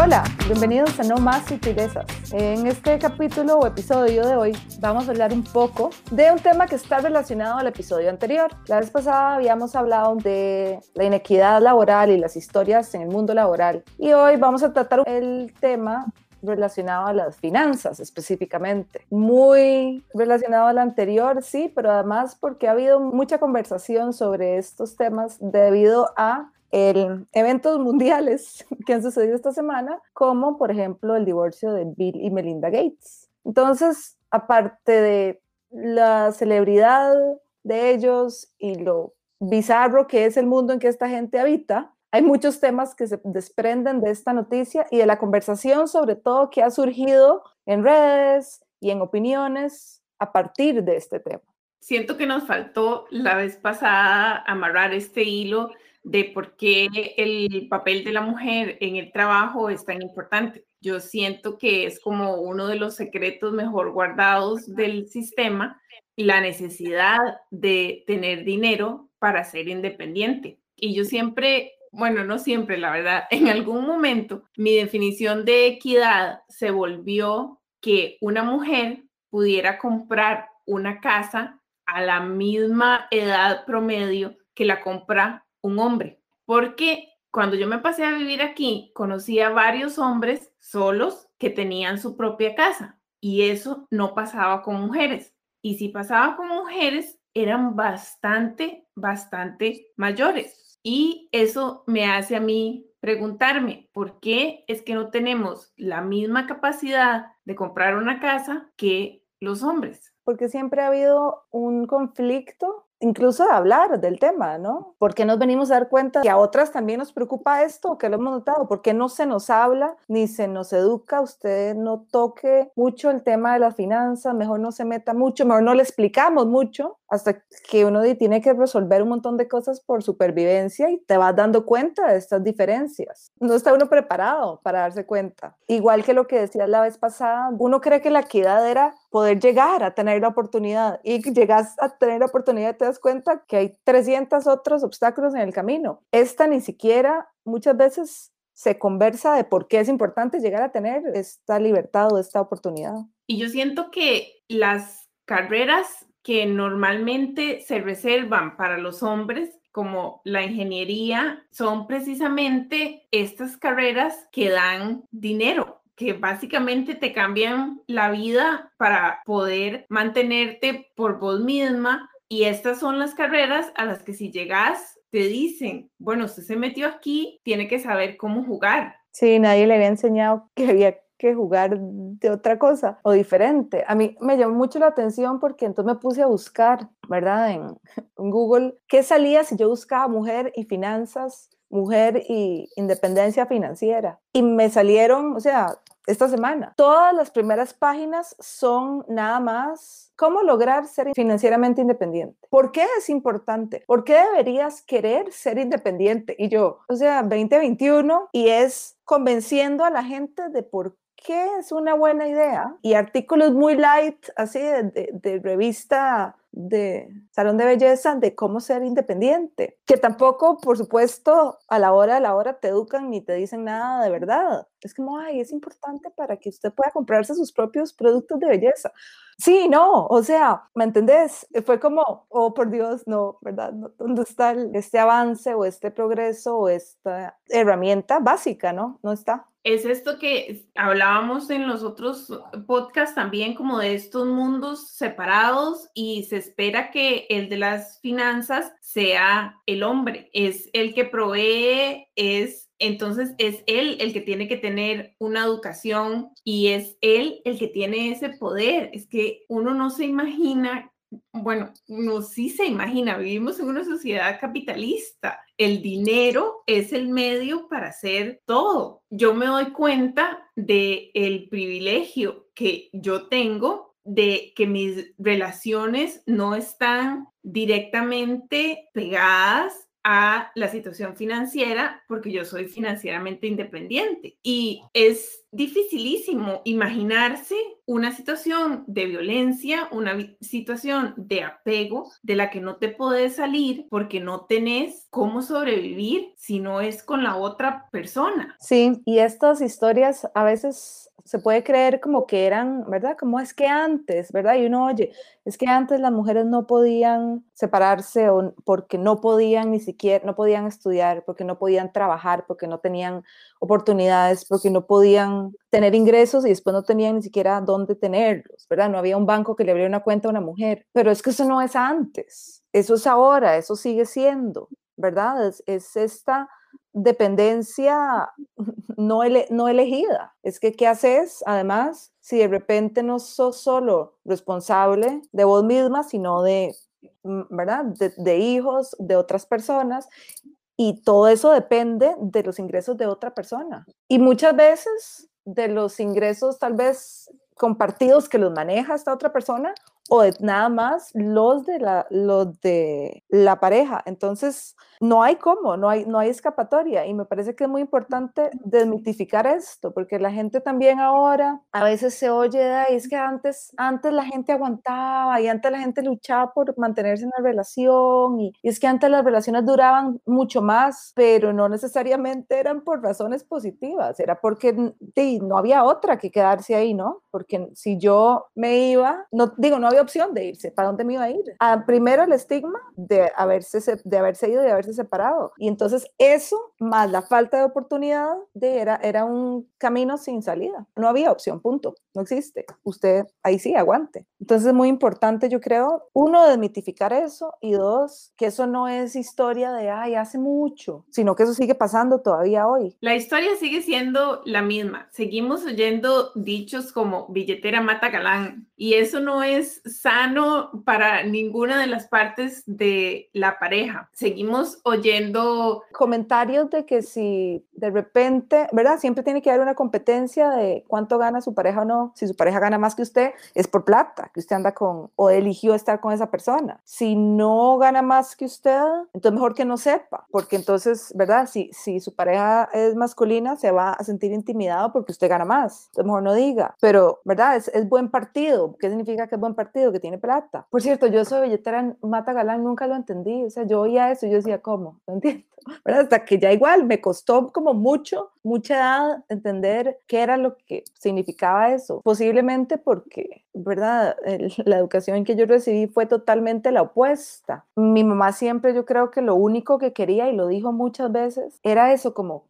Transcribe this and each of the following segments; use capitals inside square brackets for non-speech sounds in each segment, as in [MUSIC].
Hola, bienvenidos a No Más Sutilezas. En este capítulo o episodio de hoy vamos a hablar un poco de un tema que está relacionado al episodio anterior. La vez pasada habíamos hablado de la inequidad laboral y las historias en el mundo laboral y hoy vamos a tratar el tema relacionado a las finanzas específicamente. Muy relacionado al anterior, sí, pero además porque ha habido mucha conversación sobre estos temas debido a el, eventos mundiales [LAUGHS] que han sucedido esta semana, como por ejemplo el divorcio de Bill y Melinda Gates. Entonces, aparte de la celebridad de ellos y lo bizarro que es el mundo en que esta gente habita, hay muchos temas que se desprenden de esta noticia y de la conversación, sobre todo que ha surgido en redes y en opiniones a partir de este tema. Siento que nos faltó la vez pasada amarrar este hilo de por qué el papel de la mujer en el trabajo es tan importante. Yo siento que es como uno de los secretos mejor guardados del sistema, la necesidad de tener dinero para ser independiente. Y yo siempre bueno, no siempre, la verdad, [LAUGHS] en algún momento mi definición de equidad se volvió que una mujer pudiera comprar una casa a la misma edad promedio que la compra un hombre. Porque cuando yo me pasé a vivir aquí, conocí a varios hombres solos que tenían su propia casa y eso no pasaba con mujeres. Y si pasaba con mujeres, eran bastante, bastante mayores. Y eso me hace a mí preguntarme, ¿por qué es que no tenemos la misma capacidad de comprar una casa que los hombres? Porque siempre ha habido un conflicto incluso de hablar del tema, ¿no? ¿Por qué nos venimos a dar cuenta que a otras también nos preocupa esto, que lo hemos notado? ¿Por qué no se nos habla ni se nos educa? Usted no toque mucho el tema de las finanzas, mejor no se meta mucho, mejor no le explicamos mucho, hasta que uno tiene que resolver un montón de cosas por supervivencia y te vas dando cuenta de estas diferencias. No está uno preparado para darse cuenta. Igual que lo que decías la vez pasada, uno cree que la equidad era poder llegar a tener la oportunidad y llegas a tener la oportunidad te das cuenta que hay 300 otros obstáculos en el camino. Esta ni siquiera muchas veces se conversa de por qué es importante llegar a tener esta libertad o esta oportunidad. Y yo siento que las carreras que normalmente se reservan para los hombres como la ingeniería son precisamente estas carreras que dan dinero que básicamente te cambian la vida para poder mantenerte por vos misma. Y estas son las carreras a las que si llegas te dicen, bueno, usted se metió aquí, tiene que saber cómo jugar. Sí, nadie le había enseñado que había que jugar de otra cosa o diferente. A mí me llamó mucho la atención porque entonces me puse a buscar, ¿verdad? En, Google, ¿qué salía si yo buscaba mujer y finanzas mujer y independencia financiera. Y me salieron, o sea, esta semana. Todas las primeras páginas son nada más cómo lograr ser financieramente independiente. ¿Por qué es importante? ¿Por qué deberías querer ser independiente? Y yo, o sea, 2021 y es convenciendo a la gente de por qué es una buena idea y artículos muy light, así de, de revista de salón de belleza de cómo ser independiente, que tampoco, por supuesto, a la hora de la hora te educan ni te dicen nada de verdad. Es como, ay, es importante para que usted pueda comprarse sus propios productos de belleza. Sí, no, o sea, ¿me entendés? Fue como, oh, por Dios, no, ¿verdad? ¿Dónde está este avance o este progreso o esta herramienta básica, no? No está es esto que hablábamos en los otros podcasts también, como de estos mundos separados y se espera que el de las finanzas sea el hombre, es el que provee, es entonces es él el que tiene que tener una educación y es él el que tiene ese poder. Es que uno no se imagina bueno, uno sí se imagina, vivimos en una sociedad capitalista. El dinero es el medio para hacer todo. Yo me doy cuenta de el privilegio que yo tengo de que mis relaciones no están directamente pegadas a la situación financiera porque yo soy financieramente independiente. Y es dificilísimo imaginarse una situación de violencia, una situación de apego de la que no te puedes salir porque no tenés cómo sobrevivir si no es con la otra persona. Sí, y estas historias a veces se puede creer como que eran, ¿verdad? Como es que antes, ¿verdad? Y uno oye, es que antes las mujeres no podían separarse o porque no podían ni siquiera, no podían estudiar, porque no podían trabajar, porque no tenían oportunidades, porque no podían tener ingresos y después no tenían ni siquiera dónde tenerlos, ¿verdad? No había un banco que le abriera una cuenta a una mujer, pero es que eso no es antes, eso es ahora, eso sigue siendo, ¿verdad? Es, es esta dependencia no, no elegida. Es que, ¿qué haces? Además, si de repente no sos solo responsable de vos misma, sino de, mm, ¿verdad? De, hijos, de otras personas, y todo eso depende de los ingresos de otra persona. Y muchas veces de los ingresos tal vez compartidos que los maneja esta otra persona o de nada más los de la, los de la pareja. Entonces, no hay cómo, no hay, no hay escapatoria. Y me parece que es muy importante desmitificar esto, porque la gente también ahora a veces se oye, y es que antes, antes la gente aguantaba y antes la gente luchaba por mantenerse en la relación y, es que antes las relaciones duraban mucho más, pero no necesariamente eran por razones positivas, era porque no había otra que quedarse ahí, ¿no? Porque si yo me iba, no digo, no había opción de irse, ¿para dónde me iba a ir? Ah, primero el estigma de haberse, de haberse ido y haberse separado. Y entonces eso, más la falta de oportunidad, de, era, era un camino sin salida. No había opción, punto. No existe. Usted ahí sí, aguante. Entonces es muy importante, yo creo, uno, desmitificar eso y dos, que eso no es historia de, ay, hace mucho, sino que eso sigue pasando todavía hoy. La historia sigue siendo la misma. Seguimos oyendo dichos como billetera mata galán y eso no es sano para ninguna de las partes de la pareja. Seguimos oyendo comentarios de que si de repente, ¿verdad? Siempre tiene que haber una competencia de cuánto gana su pareja o no. Si su pareja gana más que usted, es por plata, que usted anda con o eligió estar con esa persona. Si no gana más que usted, entonces mejor que no sepa, porque entonces, ¿verdad? Si, si su pareja es masculina, se va a sentir intimidado porque usted gana más. Entonces mejor no diga. Pero, ¿verdad? Es, es buen partido. ¿Qué significa que es buen partido? Que tiene plata. Por cierto, yo soy billetera Mata Galán, nunca lo entendí. O sea, yo oía eso y yo decía, ¿cómo? No [LAUGHS] entiendo. Hasta que ya igual me costó como mucho, mucha edad entender qué era lo que significaba eso. Posiblemente porque, ¿verdad? la educación que yo recibí fue totalmente la opuesta. Mi mamá siempre, yo creo que lo único que quería, y lo dijo muchas veces, era eso como,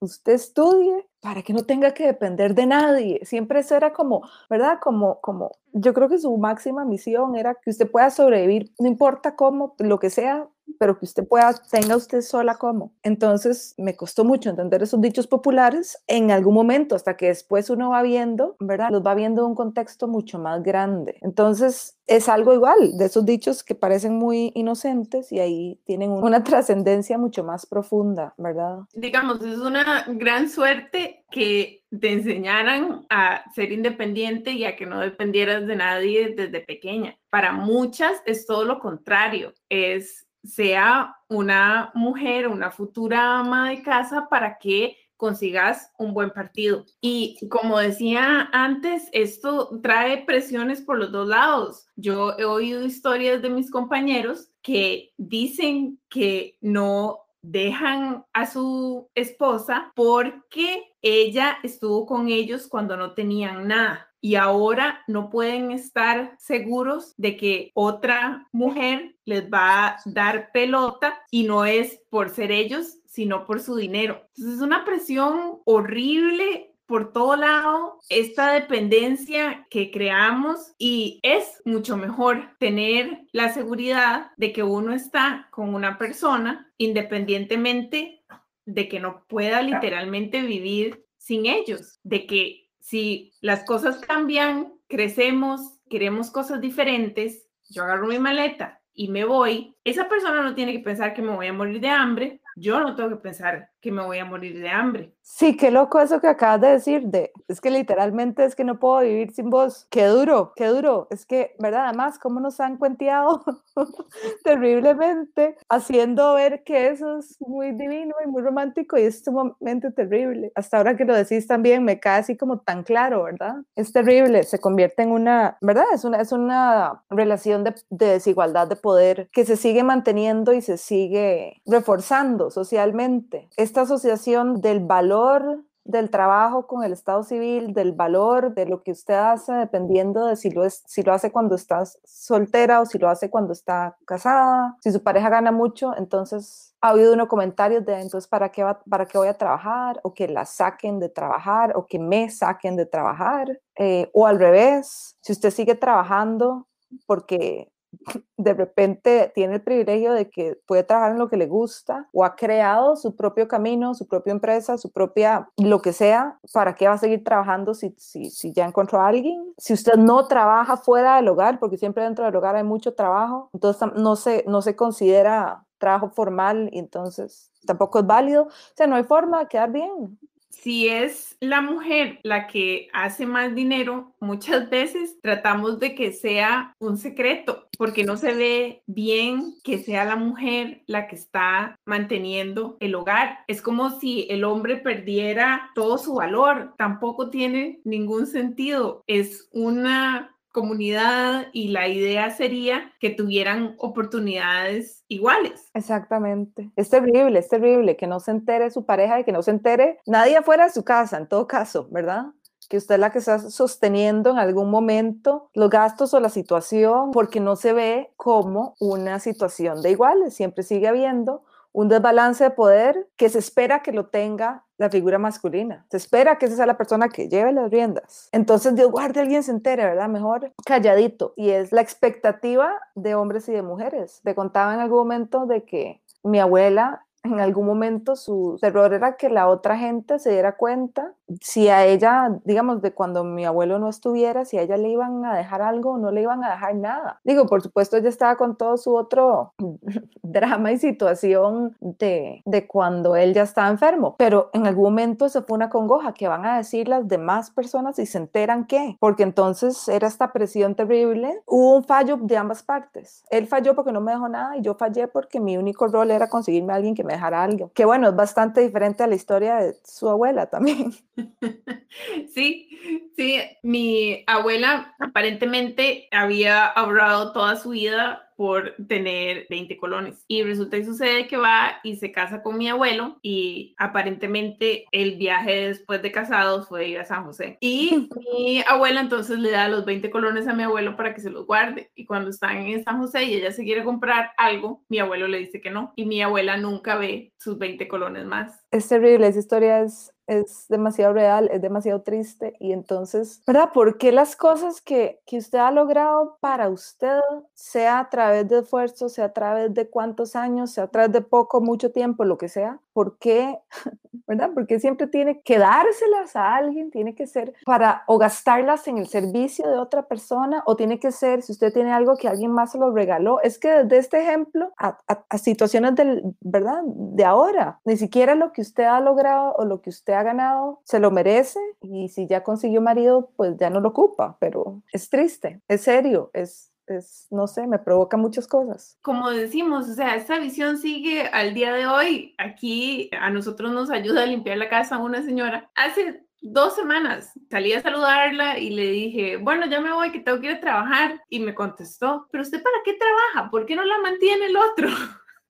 usted estudie para que no tenga que depender de nadie. Siempre eso era como, ¿verdad? Como, como, yo creo que su máxima misión era que usted pueda sobrevivir, no importa cómo, lo que sea, pero que usted pueda, tenga usted sola como. Entonces me costó mucho entender esos dichos populares en algún momento, hasta que después uno va viendo, ¿verdad? Los va viendo en un contexto mucho más grande. Entonces es algo igual de esos dichos que parecen muy inocentes y ahí tienen una [LAUGHS] trascendencia mucho más profunda, ¿verdad? Digamos, es una gran suerte que te enseñaran a ser independiente y a que no dependieras de nadie desde pequeña. Para muchas es todo lo contrario, es sea una mujer, una futura ama de casa para que consigas un buen partido. Y como decía antes, esto trae presiones por los dos lados. Yo he oído historias de mis compañeros que dicen que no dejan a su esposa porque ella estuvo con ellos cuando no tenían nada y ahora no pueden estar seguros de que otra mujer les va a dar pelota y no es por ser ellos, sino por su dinero. Entonces es una presión horrible por todo lado esta dependencia que creamos y es mucho mejor tener la seguridad de que uno está con una persona independientemente de que no pueda literalmente vivir sin ellos, de que si las cosas cambian, crecemos, queremos cosas diferentes, yo agarro mi maleta y me voy, esa persona no tiene que pensar que me voy a morir de hambre yo no tengo que pensar que me voy a morir de hambre. Sí, qué loco eso que acabas de decir, de, es que literalmente es que no puedo vivir sin vos. Qué duro, qué duro. Es que, ¿verdad? Además, cómo nos han cuenteado [LAUGHS] terriblemente, haciendo ver que eso es muy divino y muy romántico y es sumamente terrible. Hasta ahora que lo decís también, me cae así como tan claro, ¿verdad? Es terrible, se convierte en una, ¿verdad? Es una, es una relación de, de desigualdad de poder que se sigue manteniendo y se sigue reforzando socialmente. Esta asociación del valor del trabajo con el estado civil, del valor de lo que usted hace, dependiendo de si lo, es, si lo hace cuando estás soltera o si lo hace cuando está casada. Si su pareja gana mucho, entonces ha habido unos comentarios de entonces para qué, va, para qué voy a trabajar o que la saquen de trabajar o que me saquen de trabajar eh, o al revés, si usted sigue trabajando porque de repente tiene el privilegio de que puede trabajar en lo que le gusta o ha creado su propio camino, su propia empresa, su propia lo que sea, ¿para qué va a seguir trabajando si, si, si ya encontró a alguien? Si usted no trabaja fuera del hogar, porque siempre dentro del hogar hay mucho trabajo, entonces no se, no se considera trabajo formal entonces tampoco es válido. O sea, no hay forma de quedar bien si es la mujer la que hace más dinero, muchas veces tratamos de que sea un secreto, porque no se ve bien que sea la mujer la que está manteniendo el hogar. Es como si el hombre perdiera todo su valor. Tampoco tiene ningún sentido. Es una comunidad y la idea sería que tuvieran oportunidades iguales. Exactamente. Es terrible, es terrible que no se entere su pareja y que no se entere nadie afuera de su casa, en todo caso, ¿verdad? que usted es la que está sosteniendo en algún momento los gastos o la situación, porque no se ve como una situación de iguales, siempre sigue habiendo un desbalance de poder que se espera que lo tenga la figura masculina. Se espera que esa sea la persona que lleve las riendas. Entonces, Dios guarde, alguien se entere, ¿verdad? Mejor calladito. Y es la expectativa de hombres y de mujeres. Te contaba en algún momento de que mi abuela en algún momento su error era que la otra gente se diera cuenta si a ella, digamos, de cuando mi abuelo no estuviera, si a ella le iban a dejar algo o no le iban a dejar nada. Digo, por supuesto, ella estaba con todo su otro [LAUGHS] drama y situación de, de cuando él ya estaba enfermo, pero en algún momento se fue una congoja que van a decir las demás personas y se enteran que, porque entonces era esta presión terrible, hubo un fallo de ambas partes. Él falló porque no me dejó nada y yo fallé porque mi único rol era conseguirme a alguien que me dejara algo, que bueno, es bastante diferente a la historia de su abuela también. [LAUGHS] Sí, sí, mi abuela aparentemente había ahorrado toda su vida por tener 20 colones. Y resulta y sucede que va y se casa con mi abuelo y aparentemente el viaje después de casados fue ir a San José. Y [LAUGHS] mi abuela entonces le da los 20 colones a mi abuelo para que se los guarde. Y cuando están en San José y ella se quiere comprar algo, mi abuelo le dice que no. Y mi abuela nunca ve sus 20 colones más. Es terrible, esa historia es es demasiado real, es demasiado triste y entonces, ¿verdad? ¿Por qué las cosas que, que usted ha logrado para usted, sea a través de esfuerzo, sea a través de cuántos años, sea a través de poco, mucho tiempo, lo que sea, ¿por qué, verdad? Porque siempre tiene que dárselas a alguien, tiene que ser para o gastarlas en el servicio de otra persona o tiene que ser, si usted tiene algo que alguien más se lo regaló, es que desde este ejemplo a, situaciones del, ¿verdad? De ahora, ni siquiera lo que usted ha logrado o lo que usted ha ganado se lo merece y si ya consiguió marido, pues ya no lo ocupa, pero es triste, es serio, es es, no sé, me provoca muchas cosas. Como decimos, o sea, esta visión sigue al día de hoy. Aquí a nosotros nos ayuda a limpiar la casa una señora. Hace dos semanas salí a saludarla y le dije, bueno, ya me voy, que tengo que ir a trabajar. Y me contestó, pero usted para qué trabaja? ¿Por qué no la mantiene el otro?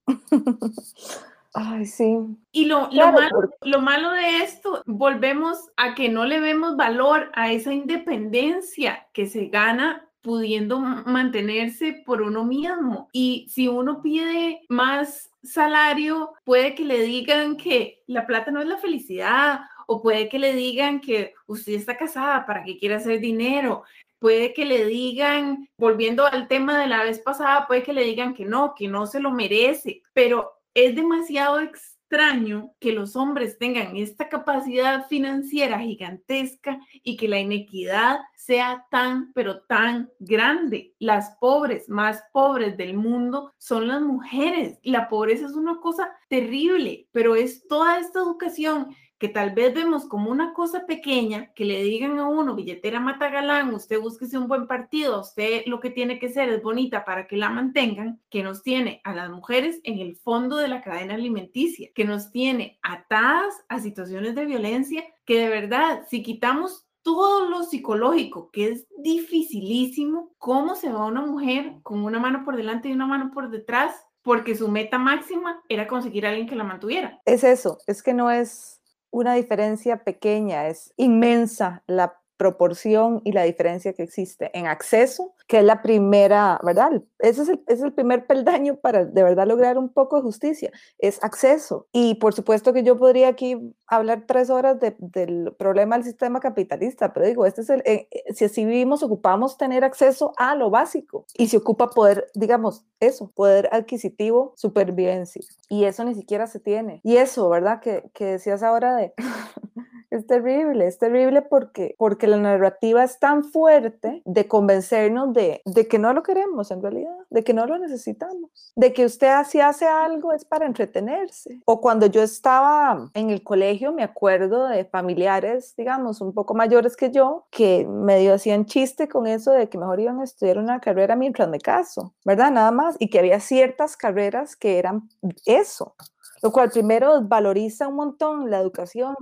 [LAUGHS] Ay, sí. Y lo, lo, malo, lo, malo, de esto, volvemos a que no le vemos valor a esa independencia que se gana pudiendo mantenerse por uno mismo. Y si uno pide más salario, puede que le digan que la plata no es la felicidad o puede que le digan que usted está casada, ¿para que quiere hacer dinero? Puede que le digan, volviendo al tema de la vez pasada, puede que le digan que no, que no se lo merece, pero es demasiado extraño que los hombres tengan esta capacidad financiera gigantesca y que la inequidad sea tan, pero tan grande. Las pobres, más pobres del mundo son las mujeres. La pobreza es una cosa terrible, pero es toda esta educación que tal vez vemos como una cosa pequeña, que le digan a uno, billetera mata galán, usted búsquese un buen partido, usted lo que tiene que ser es bonita para que la mantengan, que nos tiene a las mujeres en el fondo de la cadena alimenticia, que nos tiene atadas a situaciones de violencia, que de verdad, si quitamos todo lo psicológico, que es dificilísimo, cómo se va una mujer con una mano por delante y una mano por detrás, porque su meta máxima era conseguir a alguien que la mantuviera. Es eso, es que no es una diferencia pequeña, es inmensa la proporción y la diferencia que existe en acceso, que es la primera, ¿verdad? Ese es el, es el primer peldaño para de verdad lograr un poco de justicia, es acceso. Y por supuesto que yo podría aquí hablar tres horas del problema del sistema capitalista, pero digo, este es el, eh, eh, si así vivimos, ocupamos tener acceso a lo básico y se ocupa poder, digamos, eso, poder adquisitivo, supervivencia. Y eso ni siquiera se tiene. Y eso, ¿verdad? Que, que decías ahora de... [LAUGHS] Es terrible, es terrible porque, porque la narrativa es tan fuerte de convencernos de, de que no lo queremos en realidad, de que no lo necesitamos, de que usted así hace algo es para entretenerse. O cuando yo estaba en el colegio, me acuerdo de familiares, digamos, un poco mayores que yo, que medio hacían chiste con eso de que mejor iban a estudiar una carrera mientras me caso, ¿verdad? Nada más. Y que había ciertas carreras que eran eso, lo cual primero valoriza un montón la educación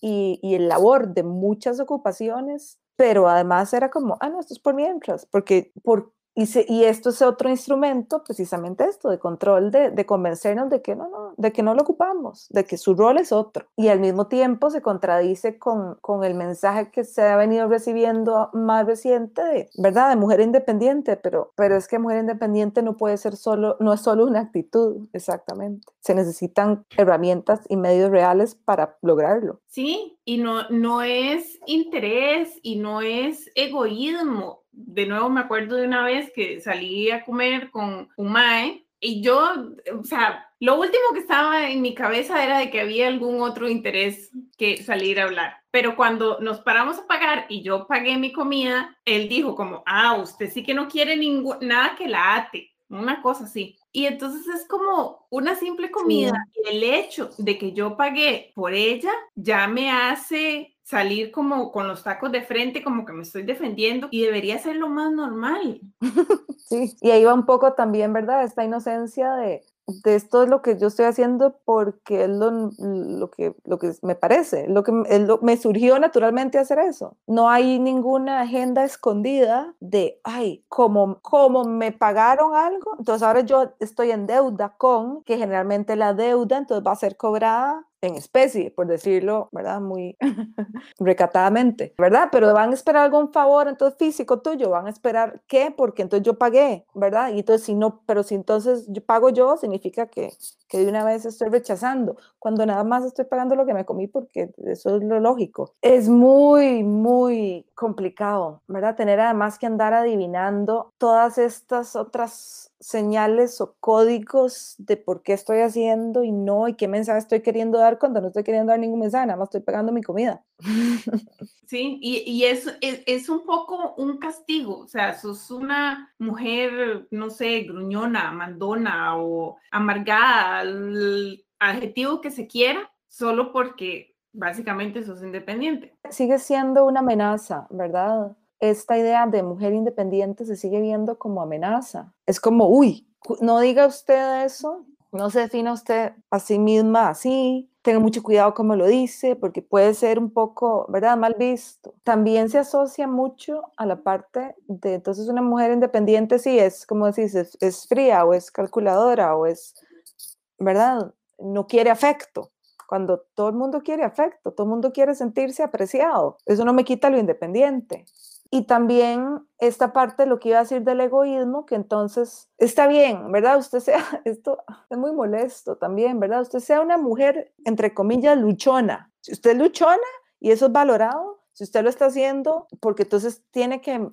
y, y, el labor de muchas ocupaciones, pero además era como, ah, no, esto es por mientras, porque, por, y, y, esto es otro instrumento, precisamente esto, de control, de, de, convencernos de que no, no, de que no lo ocupamos, de que su rol es otro. Y al mismo tiempo se contradice con, con el mensaje que se ha venido recibiendo más reciente, de, ¿verdad? De mujer independiente, pero, pero es que mujer independiente no puede ser solo, no es solo una actitud, exactamente. Se necesitan herramientas y medios reales para lograrlo. Sí, y no, no es interés y no es egoísmo de nuevo me acuerdo de una vez que salí a comer con un mae y yo, o sea, lo último que estaba en mi cabeza era de que había algún otro interés que salir a hablar. Pero cuando nos paramos a pagar y yo pagué mi comida, él dijo como, ah, usted sí que no quiere nada que la ate, una cosa así. Y entonces es como una simple comida y el hecho de que yo pagué por ella ya me hace salir como con los tacos de frente, como que me estoy defendiendo y debería ser lo más normal. [LAUGHS] Sí, y ahí va un poco también, ¿verdad? Esta inocencia de, de esto es lo que yo estoy haciendo porque es lo, lo, que, lo que me parece, lo que me surgió naturalmente hacer eso. No hay ninguna agenda escondida de, ay, como, como me pagaron algo, entonces ahora yo estoy en deuda con, que generalmente la deuda entonces va a ser cobrada en especie, por decirlo, ¿verdad? Muy [LAUGHS] recatadamente, ¿verdad? Pero van a esperar algún favor, entonces físico tuyo, van a esperar qué, porque entonces yo pagué, ¿verdad? Y entonces si no, pero si entonces yo pago yo, significa que, que de una vez estoy rechazando, cuando nada más estoy pagando lo que me comí porque eso es lo lógico. Es muy, muy complicado, ¿verdad? Tener además que andar adivinando todas estas otras señales o códigos de por qué estoy haciendo y no, y qué mensaje estoy queriendo dar cuando no estoy queriendo dar ningún mensaje, nada más estoy pagando mi comida. [LAUGHS] Sí, y, y es, es, es, un poco un castigo, o sea, sos una mujer, no sé, gruñona, mandona o amargada, el adjetivo que se quiera, solo porque básicamente sos independiente. Sigue siendo una amenaza, ¿verdad? Esta idea de mujer independiente se sigue viendo como amenaza. Es como, uy, no diga usted eso, no se defina usted a sí misma así, tenga mucho cuidado como lo dice, porque puede ser un poco, ¿verdad?, mal visto. También se asocia mucho a la parte de, entonces, una mujer independiente, sí, es, como decís, es, es fría o es calculadora o es, ¿verdad?, no quiere afecto cuando todo el mundo quiere afecto, todo el mundo quiere sentirse apreciado. Eso no me quita lo independiente. Y también esta parte, lo que iba a decir del egoísmo, que entonces está bien, ¿verdad? Usted sea, [LAUGHS] esto es muy molesto también, ¿verdad? Usted sea una mujer, entre comillas, luchona. Si usted es luchona y eso es valorado, si usted lo está haciendo, porque entonces tiene que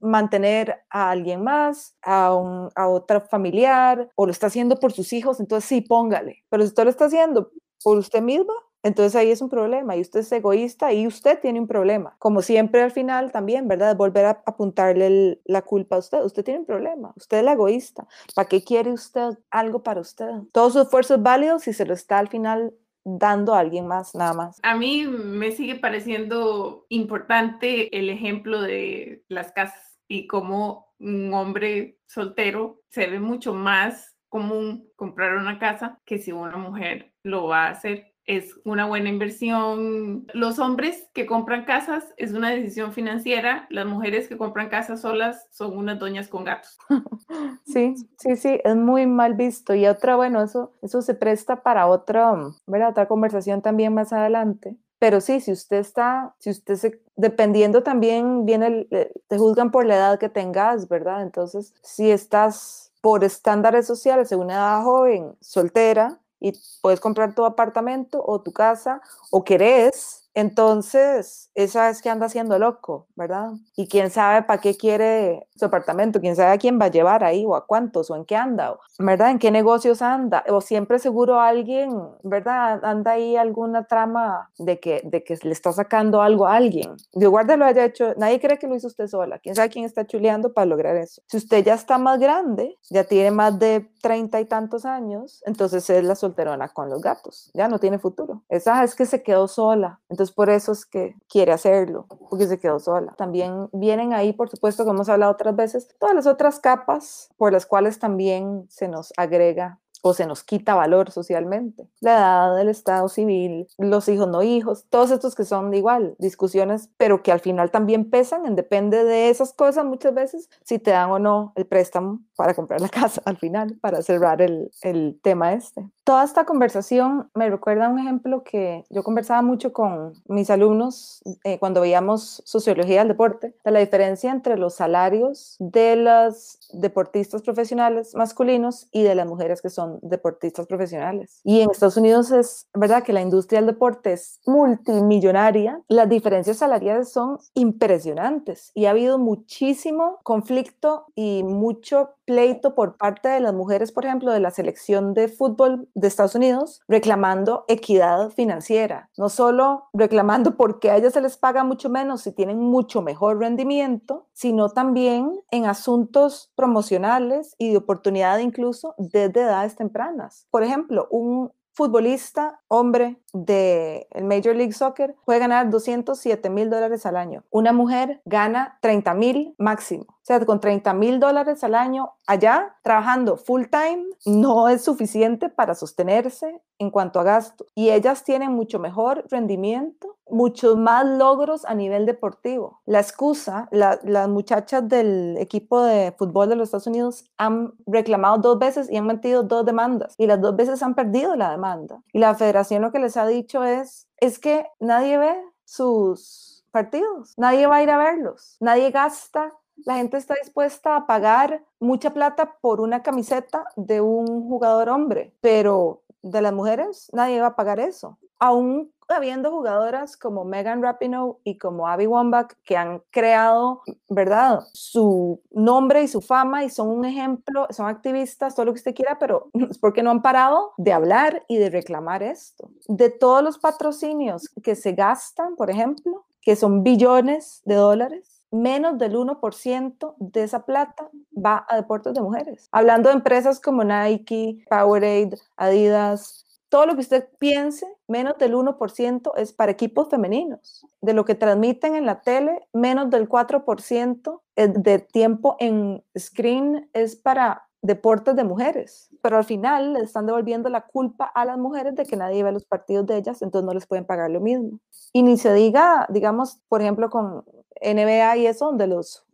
mantener a alguien más, a, un, a otra familiar, o lo está haciendo por sus hijos, entonces sí, póngale. Pero si usted lo está haciendo por usted misma, entonces ahí es un problema y usted es egoísta y usted tiene un problema. Como siempre al final también, ¿verdad? Volver a apuntarle la culpa a usted. Usted tiene un problema, usted es la egoísta. ¿Para qué quiere usted algo para usted? Todo su esfuerzo es válido si se lo está al final dando a alguien más, nada más. A mí me sigue pareciendo importante el ejemplo de las casas y cómo un hombre soltero se ve mucho más común comprar una casa que si una mujer lo va a hacer es una buena inversión. Los hombres que compran casas es una decisión financiera, las mujeres que compran casas solas son unas doñas con gatos. [LAUGHS] Sí, sí, sí, es muy mal visto. Y otra, bueno, eso, eso se presta para otra, ¿verdad? otra conversación también más adelante. Pero sí, si usted está, si usted se, dependiendo también, viene, te juzgan por la edad que tengas, ¿verdad? Entonces, si estás por estándares sociales en una edad joven, soltera, y puedes comprar tu apartamento o tu casa o querés entonces, esa es que anda siendo loco, ¿verdad? Y quién sabe para qué quiere su apartamento, quién sabe a quién va a llevar ahí o a cuántos o en qué anda, ¿verdad? En qué negocios anda, o siempre seguro alguien, ¿verdad? Anda ahí alguna trama de que, de que le está sacando algo a alguien. Dios guarda lo haya hecho, nadie cree que lo hizo usted sola, quién sabe quién está chuleando para lograr eso. Si usted ya está más grande, ya tiene más de treinta y tantos años, entonces es la solterona con los gatos, ya no tiene futuro. Esa es que se quedó sola. Entonces, entonces, por eso es que quiere hacerlo, porque se quedó sola. También vienen ahí, por supuesto, como hemos hablado otras veces, todas las otras capas por las cuales también se nos agrega o se nos quita valor socialmente. La edad del estado civil, los hijos no hijos, todos estos que son igual, discusiones, pero que al final también pesan, en depende de esas cosas muchas veces, si te dan o no el préstamo para comprar la [LAUGHS] casa al final, para cerrar el, el tema este. Toda esta conversación me recuerda un ejemplo que yo conversaba mucho con mis alumnos eh, cuando veíamos sociología del deporte, de la diferencia entre los salarios de los deportistas profesionales masculinos y de las mujeres que son deportistas profesionales. Y en Estados Unidos es verdad que la industria del deporte es multimillonaria, las diferencias salariales son impresionantes y ha habido muchísimo conflicto y mucho pleito por parte de las mujeres, por ejemplo, de la selección de fútbol de Estados Unidos, reclamando equidad financiera, no solo reclamando [LAUGHS] porque a ellas se les paga mucho menos si tienen mucho mejor rendimiento, sino también en asuntos promocionales y de oportunidad incluso desde edades tempranas. Por ejemplo, un futbolista hombre del Major League Soccer puede ganar 207 mil dólares al año. Una mujer gana 30 mil máximo. O sea, con 30 mil dólares al año allá, trabajando full time, no es suficiente para sostenerse en cuanto a gasto. Y ellas tienen mucho mejor rendimiento, muchos más logros a nivel deportivo. La excusa, las muchachas del equipo de fútbol de los Estados Unidos han reclamado dos veces y han metido dos demandas. Y las dos veces han perdido la demanda. Y la federación lo que les ha dicho es, es que nadie ve sus partidos, nadie va a ir a verlos, nadie gasta la gente está dispuesta a pagar mucha plata por una camiseta de un jugador hombre, pero de las mujeres nadie va a pagar eso. Aún habiendo jugadoras como Megan Rapinoe y como Abby Wambach que han creado, ¿verdad? Su nombre y su fama y son un ejemplo, son activistas, todo lo que usted quiera, pero [LAUGHS] es porque no han parado de hablar y de reclamar esto. De todos los patrocinios que se gastan, por ejemplo, que son billones de dólares, menos del 1% de esa plata va a deportes de mujeres. Hablando de empresas como Nike, Powerade, Adidas, todo lo que usted piense, menos del 1% es para equipos femeninos. De lo que transmiten en la tele, menos del 4% de tiempo en screen es para deportes de mujeres, pero al final le están devolviendo la culpa a las mujeres de que nadie ve los partidos de ellas, entonces no les pueden pagar lo mismo. Y ni se diga, digamos, por ejemplo, con NBA y eso, donde los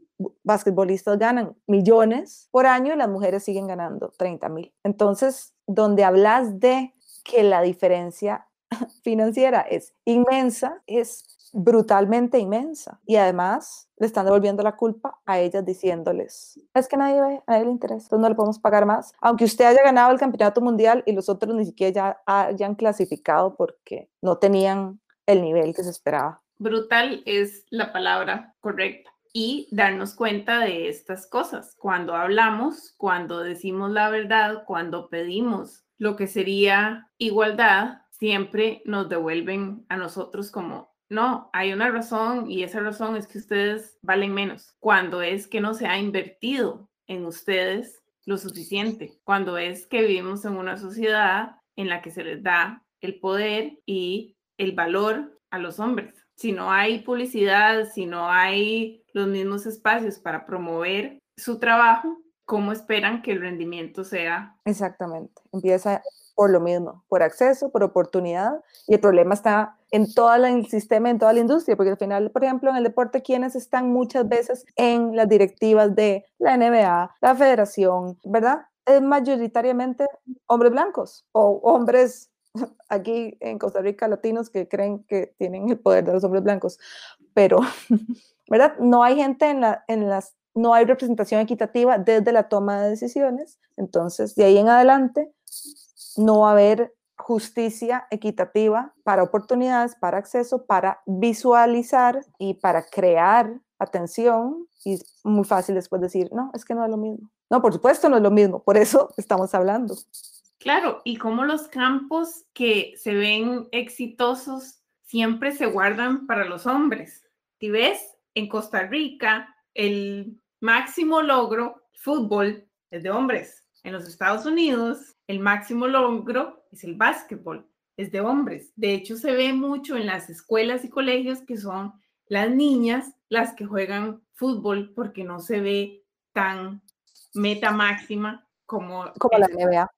basquetbolistas ganan millones por año y las mujeres siguen ganando 30 mil. Entonces, donde hablas de que la diferencia [LAUGHS] financiera es inmensa, es brutalmente inmensa. Y además le están devolviendo la culpa a ellas diciéndoles, es que nadie ve, a nadie le interesa, entonces no le podemos pagar más. Aunque usted haya ganado el campeonato mundial y los otros ni siquiera ya hayan clasificado porque no tenían el nivel que se esperaba brutal es la palabra correcta. y darnos cuenta de estas cosas. Cuando hablamos, cuando decimos la verdad, cuando pedimos lo que sería igualdad, siempre nos devuelven a nosotros como, no, hay una razón y esa razón es que ustedes valen menos. Cuando es que no se ha invertido en ustedes lo suficiente, cuando es que vivimos en una sociedad en la que se les da el poder y el valor a los hombres. Si no hay publicidad, si no hay los mismos espacios para promover su trabajo, ¿cómo esperan que el rendimiento sea? Exactamente, empieza por lo mismo, por acceso, por oportunidad, y el problema está en todo el sistema, en toda la industria, porque al final, por ejemplo, en el deporte, quienes están muchas veces en las directivas de la NBA, la federación, ¿verdad? Es mayoritariamente hombres blancos o hombres [LAUGHS] aquí en Costa Rica latinos que creen que tienen el poder de los hombres blancos, pero, [LAUGHS] ¿verdad? No hay gente en, la, en las, no hay representación equitativa desde la toma de decisiones, entonces de ahí en adelante no va a haber justicia equitativa para oportunidades, para acceso, para visualizar y para crear atención y es muy fácil después decir, no, es que no es lo mismo. No, por supuesto no es lo mismo, por eso [LAUGHS] estamos hablando. Claro, y como los campos que se ven exitosos siempre se guardan para los hombres. Si ves, en Costa Rica el máximo logro, fútbol, es de hombres. En los Estados Unidos, el máximo logro es el básquetbol, es de hombres. De hecho, se ve mucho en las escuelas y colegios que son las niñas las que juegan fútbol porque no se ve tan meta máxima como, como la NBA.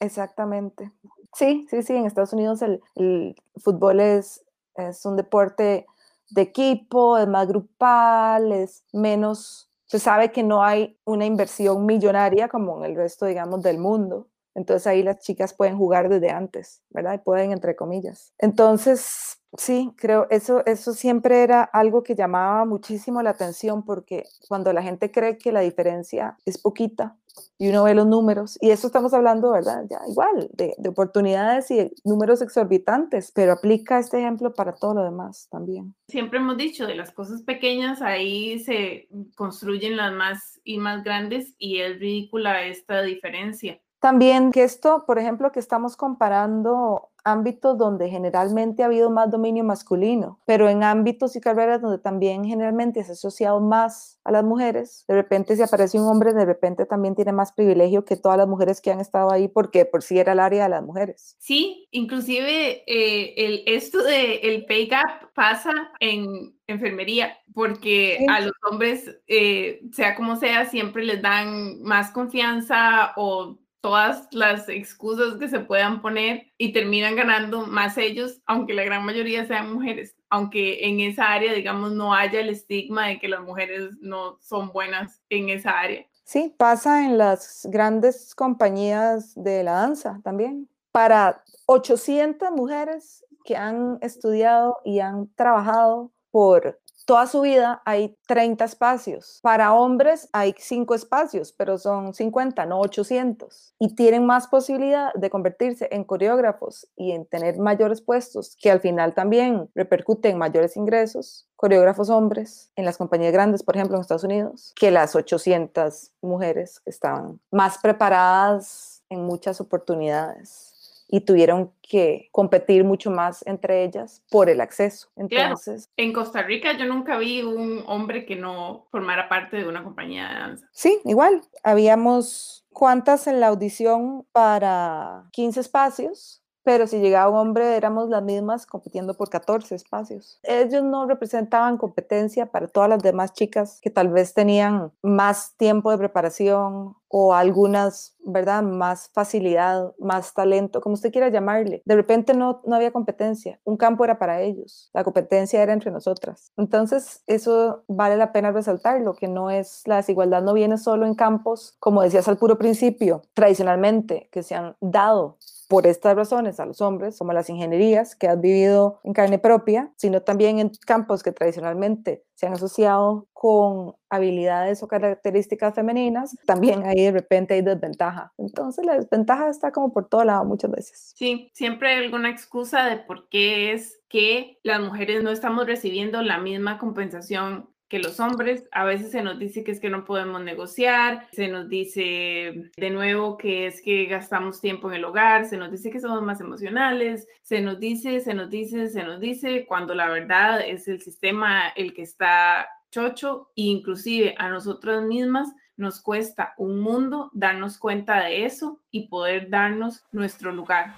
Exactamente. Sí, sí, sí, en Estados Unidos el, fútbol es, es un deporte de equipo, es más grupal, es menos, se sabe que no hay una inversión millonaria como en el resto, digamos, del mundo. Entonces ahí las chicas pueden jugar desde antes, ¿verdad? Y pueden, entre comillas. Entonces, sí, creo, eso, eso siempre era algo que llamaba muchísimo la atención porque cuando la gente cree que la diferencia es poquita, y uno ve los números, y eso estamos hablando, ¿verdad? Ya igual, de, de, oportunidades y números exorbitantes, pero aplica este ejemplo para todo lo demás también. Siempre hemos dicho, de las cosas pequeñas, ahí se construyen las más y más grandes, y es ridícula esta diferencia. También que esto, por ejemplo, que estamos comparando ámbitos donde generalmente ha habido más dominio masculino, pero en ámbitos y carreras donde también generalmente se ha asociado más a las mujeres, de repente si aparece un hombre, de repente también tiene más privilegio que todas las mujeres que han estado ahí porque por sí era el área de las mujeres. Sí, inclusive eh, el, esto de el pay gap pasa en enfermería, porque a los hombres, eh, sea como sea, siempre les dan más confianza o todas las excusas que se puedan poner y terminan ganando más ellos, aunque la gran mayoría sean mujeres, aunque en esa área, digamos, no haya el estigma de que las mujeres no son buenas en esa área. Sí, pasa en las grandes compañías de la danza también. Para 800 mujeres que han estudiado y han trabajado por toda su vida hay 30 espacios. Para hombres hay 5 espacios, pero son 50, no 800. Y tienen más posibilidad de convertirse en coreógrafos y en tener mayores puestos, que al final también repercuten en mayores ingresos. Coreógrafos hombres en las compañías grandes, por ejemplo, en Estados Unidos, que las 800 mujeres que estaban más preparadas en muchas oportunidades y tuvieron que competir mucho más entre ellas por el acceso. Entonces, en Costa Rica yo nunca vi un hombre que no formara parte de una compañía de danza. Sí, igual. Habíamos cuántas en la audición para 15 espacios pero si llegaba un hombre éramos las mismas compitiendo por 14 espacios. Ellos no representaban competencia para todas las demás chicas que tal vez tenían más tiempo de preparación o algunas, ¿verdad? Más facilidad, más talento, como usted quiera llamarle. De repente no, no había competencia, un campo era para ellos, la competencia era entre nosotras. Entonces, eso vale la pena resaltar, lo que no es, la desigualdad no viene solo en campos, como decías al puro principio, tradicionalmente, que se han dado por estas razones a los hombres, como las ingenierías que has vivido en carne propia, sino también en campos que tradicionalmente se han asociado con habilidades o características femeninas, también ahí de repente hay desventaja. Entonces la desventaja está como por todo lado muchas veces. Sí, siempre hay alguna excusa de por qué es que las mujeres no estamos recibiendo la misma compensación que los hombres. A veces se nos dice que es que no podemos negociar, se nos dice de nuevo que es que gastamos tiempo en el hogar, se nos dice que somos más emocionales, se nos dice, se nos dice, se nos dice, cuando la verdad es el sistema el que está chocho, e inclusive a nosotras mismas nos cuesta un mundo darnos cuenta de eso y poder darnos nuestro lugar.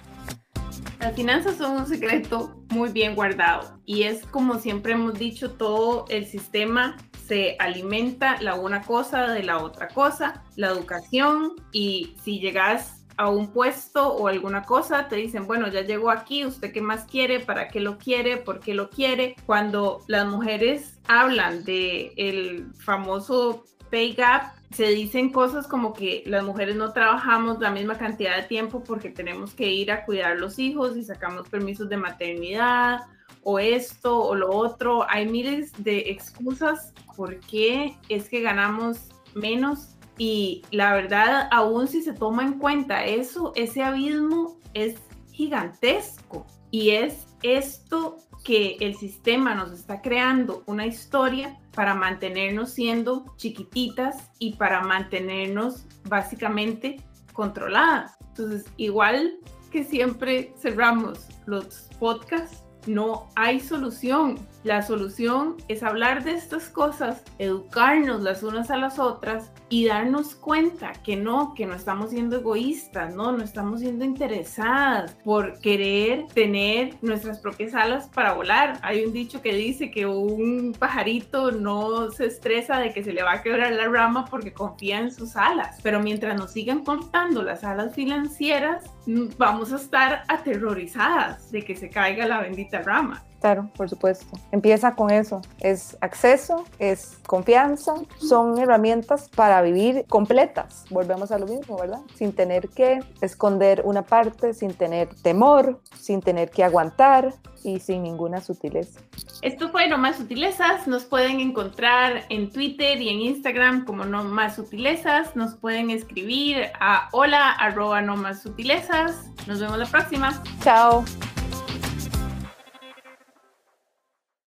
Las finanzas son un secreto muy bien guardado y es como siempre hemos dicho, todo el sistema se alimenta la una cosa de la otra cosa, la educación y si llegas a un puesto o alguna cosa, te dicen, bueno, ya llegó aquí, ¿usted qué más quiere? ¿Para qué lo quiere? ¿Por qué lo quiere? Cuando las mujeres hablan de el famoso pay gap, se dicen cosas como que las mujeres no trabajamos la misma cantidad de tiempo porque tenemos que ir a cuidar los hijos y sacamos permisos de maternidad o esto o lo otro. Hay miles de excusas por qué es que ganamos menos y la verdad, aún si se toma en cuenta eso, ese abismo es gigantesco y es esto que el sistema nos está creando una historia para mantenernos siendo chiquititas y para mantenernos básicamente controladas. Entonces, igual que siempre cerramos los podcasts, no hay solución. La solución es hablar de estas cosas, educarnos las unas a las otras y darnos cuenta que no, que no estamos siendo egoístas, no, no estamos siendo interesadas por querer tener nuestras propias alas para volar. Hay un dicho que dice que un pajarito no se estresa de que se le va a quebrar la rama porque confía en sus alas, pero mientras nos sigan cortando las alas financieras, mm, vamos a estar aterrorizadas de que se caiga la bendita rama. Claro, por supuesto. Empieza con eso. Es acceso, es confianza, son herramientas para vivir completas. Volvemos a lo mismo, ¿verdad? Sin tener que esconder una parte, sin tener temor, sin tener que aguantar y sin ninguna sutileza. Esto fue No Más Sutilezas. Nos pueden encontrar en Twitter y en Instagram como No Más Sutilezas. Nos pueden escribir a hola arroba no más sutilezas. Nos vemos la próxima. Chao.